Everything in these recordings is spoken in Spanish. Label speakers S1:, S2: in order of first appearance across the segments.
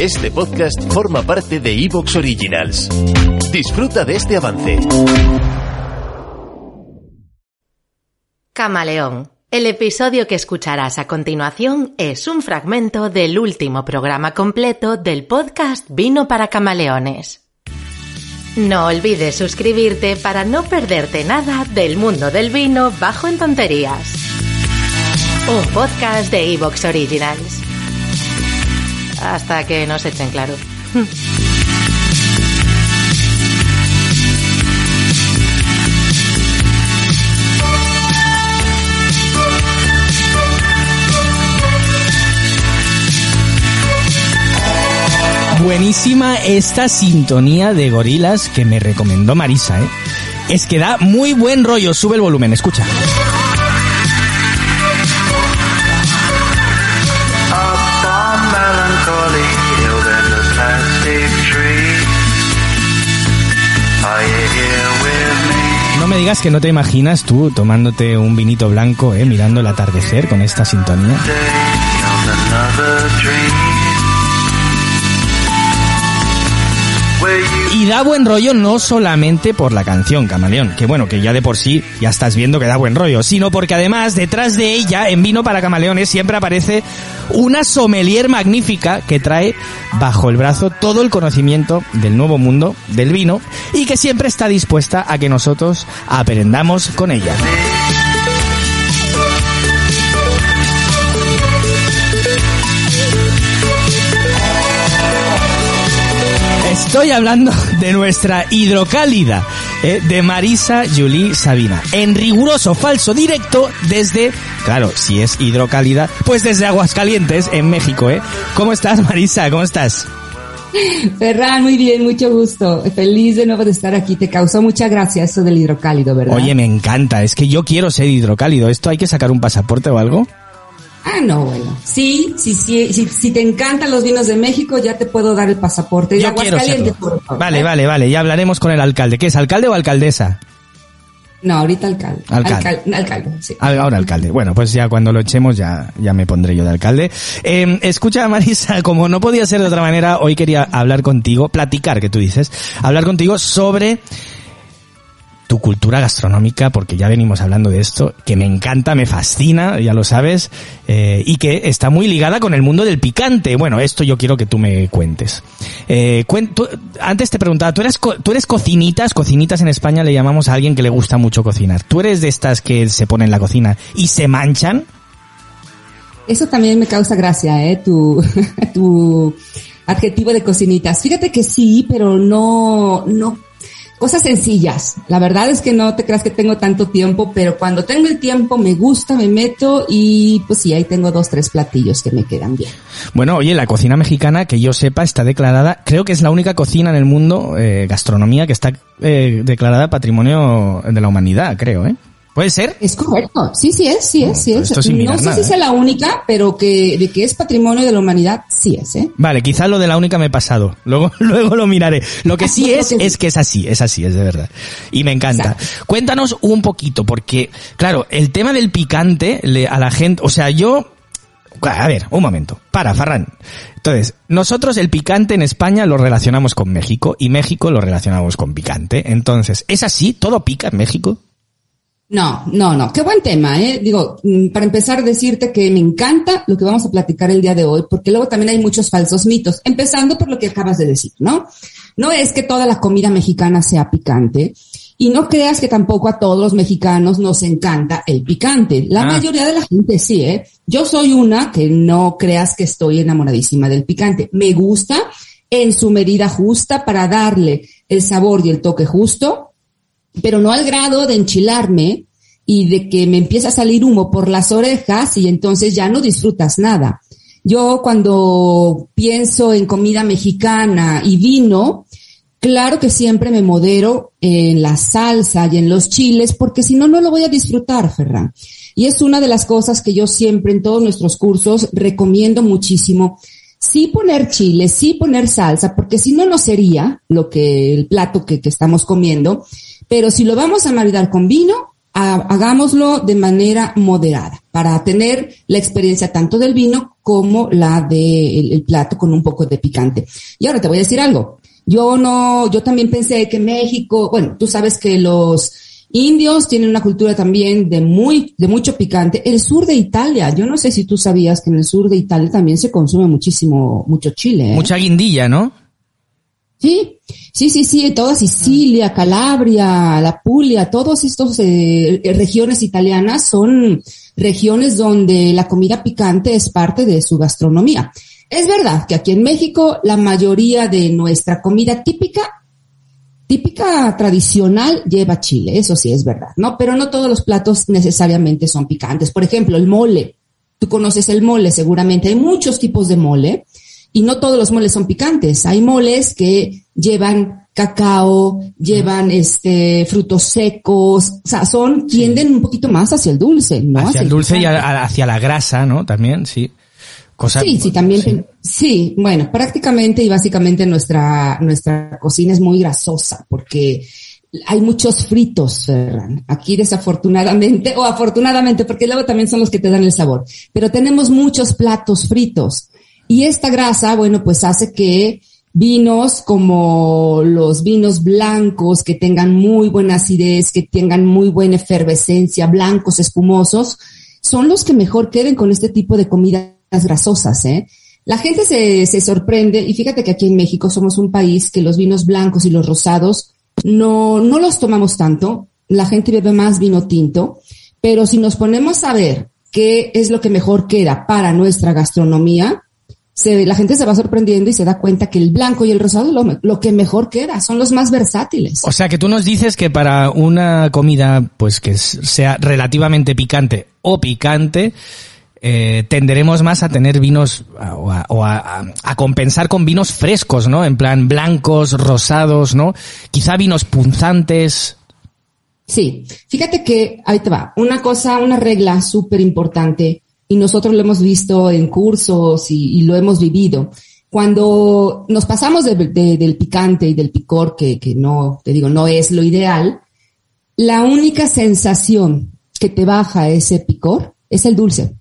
S1: Este podcast forma parte de Evox Originals. Disfruta de este avance.
S2: Camaleón. El episodio que escucharás a continuación es un fragmento del último programa completo del podcast Vino para Camaleones. No olvides suscribirte para no perderte nada del mundo del vino bajo en tonterías. Un podcast de Evox Originals. Hasta que nos echen claro.
S3: Buenísima esta sintonía de gorilas que me recomendó Marisa, ¿eh? Es que da muy buen rollo. Sube el volumen, escucha. Que no te imaginas tú tomándote un vinito blanco, eh, mirando el atardecer con esta sintonía. Da buen rollo no solamente por la canción, Camaleón, que bueno, que ya de por sí ya estás viendo que da buen rollo, sino porque además detrás de ella, en Vino para Camaleones, siempre aparece una sommelier magnífica que trae bajo el brazo todo el conocimiento del nuevo mundo del vino y que siempre está dispuesta a que nosotros aprendamos con ella. Estoy hablando de nuestra hidrocálida, eh, de Marisa Julie Sabina, en riguroso falso directo desde, claro, si es hidrocálida, pues desde Aguascalientes, en México, ¿eh? ¿Cómo estás, Marisa? ¿Cómo estás?
S4: Ferran, muy bien, mucho gusto. Feliz de nuevo de estar aquí. Te causó mucha gracia eso del hidrocálido, ¿verdad?
S3: Oye, me encanta. Es que yo quiero ser hidrocálido. ¿Esto hay que sacar un pasaporte o algo?
S4: Ah, no, bueno. Sí, sí, sí, si, si te encantan los vinos de México, ya te puedo dar el pasaporte.
S3: Yo quiero
S4: por favor,
S3: Vale,
S4: ¿eh?
S3: vale, vale. Ya hablaremos con el alcalde. ¿Qué es, alcalde o alcaldesa?
S4: No, ahorita alcalde.
S3: Alcalde.
S4: Alcal- alcalde, sí.
S3: Ah, Ahora alcalde. Bueno, pues ya cuando lo echemos ya, ya me pondré yo de alcalde. Eh, escucha, Marisa, como no podía ser de otra manera, hoy quería hablar contigo, platicar, que tú dices, hablar contigo sobre tu cultura gastronómica, porque ya venimos hablando de esto, que me encanta, me fascina, ya lo sabes, eh, y que está muy ligada con el mundo del picante. Bueno, esto yo quiero que tú me cuentes. Eh, antes te preguntaba, ¿tú eres, ¿tú eres cocinitas? Cocinitas en España le llamamos a alguien que le gusta mucho cocinar. ¿Tú eres de estas que se ponen en la cocina y se manchan?
S4: Eso también me causa gracia, ¿eh? Tu, tu adjetivo de cocinitas. Fíjate que sí, pero no, no, cosas sencillas. La verdad es que no te creas que tengo tanto tiempo, pero cuando tengo el tiempo me gusta, me meto y pues sí, ahí tengo dos, tres platillos que me quedan bien.
S3: Bueno, oye, la cocina mexicana, que yo sepa, está declarada, creo que es la única cocina en el mundo, eh, gastronomía, que está eh, declarada Patrimonio de la Humanidad, creo, ¿eh? ¿Puede ser?
S4: Es correcto. Sí, sí es, sí es, sí
S3: No,
S4: es.
S3: esto sin
S4: no sé
S3: nada,
S4: si
S3: ¿eh?
S4: sea la única, pero que de que es patrimonio de la humanidad, sí es, ¿eh?
S3: Vale, quizá lo de la única me he pasado. Luego, luego lo miraré. Lo que sí es, es que es así, es así, es de verdad. Y me encanta. Cuéntanos un poquito, porque, claro, el tema del picante, le- a la gente, o sea, yo, a ver, un momento. Para, Farran. Entonces, nosotros el picante en España lo relacionamos con México y México lo relacionamos con picante. Entonces, ¿es así? ¿Todo pica en México?
S4: No, no, no. Qué buen tema, ¿eh? Digo, mm, para empezar, decirte que me encanta lo que vamos a platicar el día de hoy, porque luego también hay muchos falsos mitos, empezando por lo que acabas de decir, ¿no? No es que toda la comida mexicana sea picante, y no creas que tampoco a todos los mexicanos nos encanta el picante. La
S3: Ah.
S4: mayoría de la gente sí, ¿eh? Yo soy una que no creas que estoy enamoradísima del picante. Me gusta en su medida justa para darle el sabor y el toque justo, pero no al grado de enchilarme y de que me empieza a salir humo por las orejas y entonces ya no disfrutas nada. Yo cuando pienso en comida mexicana y vino, claro que siempre me modero en la salsa y en los chiles porque si no, no lo voy a disfrutar, Ferran. Y es una de las cosas que yo siempre en todos nuestros cursos recomiendo muchísimo. Sí poner chile, sí poner salsa, porque si no, no sería lo que el plato que, que estamos comiendo. Pero si lo vamos a maridar con vino, hagámoslo de manera moderada para tener la experiencia tanto del vino como la del plato con un poco de picante. Y ahora te voy a decir algo. Yo no, yo también pensé que México, bueno, tú sabes que los indios tienen una cultura también de muy, de mucho picante. El sur de Italia, yo no sé si tú sabías que en el sur de Italia también se consume muchísimo, mucho chile.
S3: ¿eh? Mucha guindilla, ¿no?
S4: Sí, sí, sí, sí, toda Sicilia, Calabria, la Puglia, todas estas eh, regiones italianas son regiones donde la comida picante es parte de su gastronomía. Es verdad que aquí en México la mayoría de nuestra comida típica, típica tradicional, lleva chile, eso sí es verdad, ¿no? Pero no todos los platos necesariamente son picantes. Por ejemplo, el mole. Tú conoces el mole, seguramente. Hay muchos tipos de mole y no todos los moles son picantes. Hay moles que llevan cacao, llevan este frutos secos, o sea, son tienden un poquito más hacia el dulce, ¿no?
S3: Hacia, el dulce y hacia la grasa, ¿no? También, sí.
S4: sí, sí, también. Sí. bueno, prácticamente y básicamente nuestra nuestra cocina es muy grasosa porque hay muchos fritos, Ferran. Aquí desafortunadamente, o afortunadamente, porque luego también son los que te dan el sabor. Pero tenemos muchos platos fritos. Y esta grasa, bueno, pues hace que vinos como los vinos blancos que tengan muy buena acidez, que tengan muy buena efervescencia, blancos, espumosos, son los que mejor queden con este tipo de comidas grasosas, ¿eh? La gente se, se sorprende, y fíjate que aquí en México somos un país que los vinos blancos y los rosados no, no los tomamos tanto, la gente bebe más vino tinto, pero si nos ponemos a ver qué es lo que mejor queda para nuestra gastronomía, se, la gente se va sorprendiendo y se da cuenta que el blanco y el rosado lo, lo que mejor queda, son los más versátiles.
S3: O sea que tú nos dices que para una comida pues que sea relativamente picante o picante, eh, tenderemos más a tener vinos o, a, a, compensar con vinos frescos, ¿no? En plan blancos, rosados, ¿no? Quizá vinos punzantes.
S4: Sí, fíjate que ahí te va. Una cosa, una regla súper importante y nosotros lo hemos visto en cursos y, lo hemos vivido. Cuando nos pasamos del picante y del picor, que, que no, te digo, no es lo ideal, la única sensación que te baja ese picor es el dulce.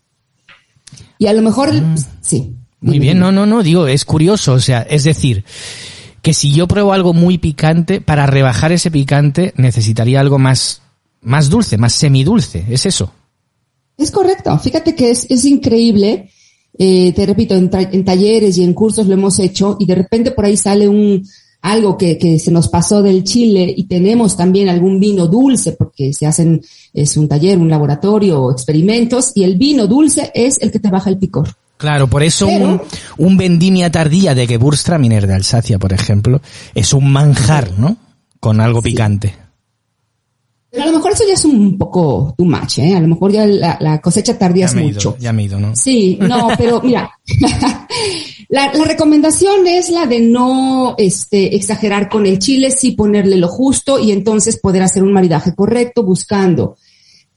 S4: Y a lo mejor, mm. sí.
S3: Muy bien, no, no, no, digo, es curioso, o sea, es decir, que si yo pruebo algo muy picante, para rebajar ese picante necesitaría algo más, más dulce, más semidulce, ¿es eso?
S4: Es correcto. Fíjate que es, es increíble. Eh, te repito, en, en, talleres y en cursos lo hemos hecho y de repente por ahí sale un algo que, que se nos pasó del chile y tenemos también algún vino dulce porque se hacen, es un taller, un laboratorio, experimentos y el vino dulce es el que te baja el picor.
S3: Claro, por eso un, un, vendimia tardía de Gewürztraminer de Alsacia, por ejemplo, es un manjar, ¿no? Con algo picante.
S4: Pero a lo mejor eso ya es un poco too much, ¿eh? A lo mejor ya la, cosecha tardía es mucho.
S3: ya me ido, ¿no?
S4: Sí, no, pero mira, la, recomendación es la de no este, exagerar con el chile, sí ponerle lo justo y entonces poder hacer un maridaje correcto buscando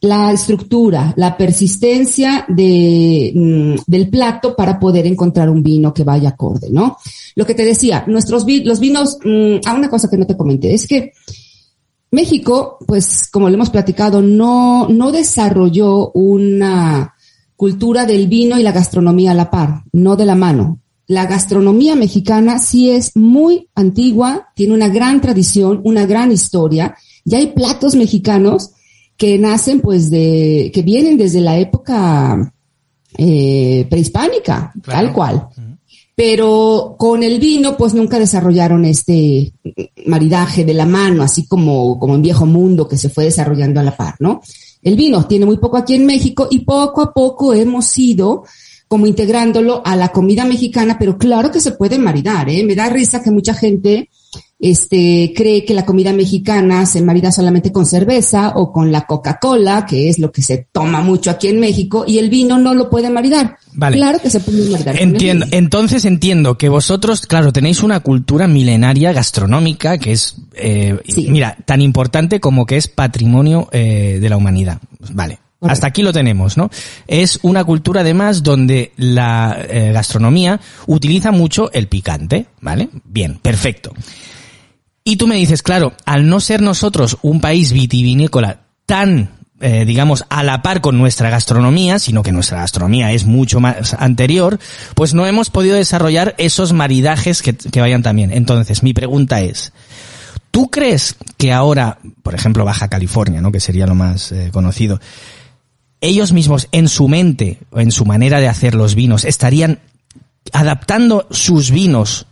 S4: la estructura, la persistencia de, mm, del plato para poder encontrar un vino que vaya acorde, ¿no? Lo que te decía, nuestros los vinos, mm, ah, una cosa que no te comenté, es que México, pues como le hemos platicado, no, no desarrolló una cultura del vino y la gastronomía a la par, no de la mano. La gastronomía mexicana sí es muy antigua, tiene una gran tradición, una gran historia, y hay platos mexicanos que nacen pues de, que vienen desde la época eh, prehispánica, tal cual pero con el vino pues nunca desarrollaron este maridaje de la mano, así como, como en viejo mundo que se fue desarrollando a la par, ¿no? El vino tiene muy poco aquí en México y poco a poco hemos ido como integrándolo a la comida mexicana, pero claro que se puede maridar, ¿eh? Me da risa que mucha gente este, cree que la comida mexicana se marida solamente con cerveza o con la Coca-Cola, que es lo que se toma mucho aquí en México, y el vino no lo puede maridar.
S3: Vale.
S4: Claro que se puede maridar.
S3: Entiendo. Entonces entiendo que vosotros, claro, tenéis una cultura milenaria gastronómica que es, eh, mira, tan importante como que es patrimonio eh, de la humanidad. Vale. Hasta aquí lo tenemos, ¿no? Es una cultura además donde la eh, gastronomía utiliza mucho el picante, ¿vale? Bien, perfecto. Y tú me dices, claro, al no ser nosotros un país vitivinícola tan eh, digamos, a la par con nuestra gastronomía, sino que nuestra gastronomía es mucho más anterior, pues no hemos podido desarrollar esos maridajes que, vayan también. Entonces, mi pregunta es, ¿tú crees que ahora, por ejemplo, Baja California, ¿no? que sería lo más eh, conocido, ellos mismos en su mente o en su manera de hacer los vinos estarían adaptando sus vinos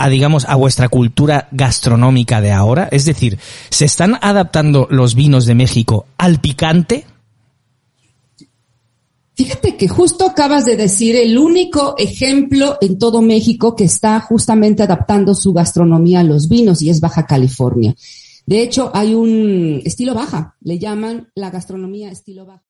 S3: a digamos a vuestra cultura gastronómica de ahora? Es decir, ¿se están adaptando los vinos de México al picante?
S4: Fíjate que justo acabas de decir el único ejemplo en todo México que está justamente adaptando su gastronomía a los vinos y es Baja California. De hecho, hay un estilo baja, le llaman la gastronomía estilo baja.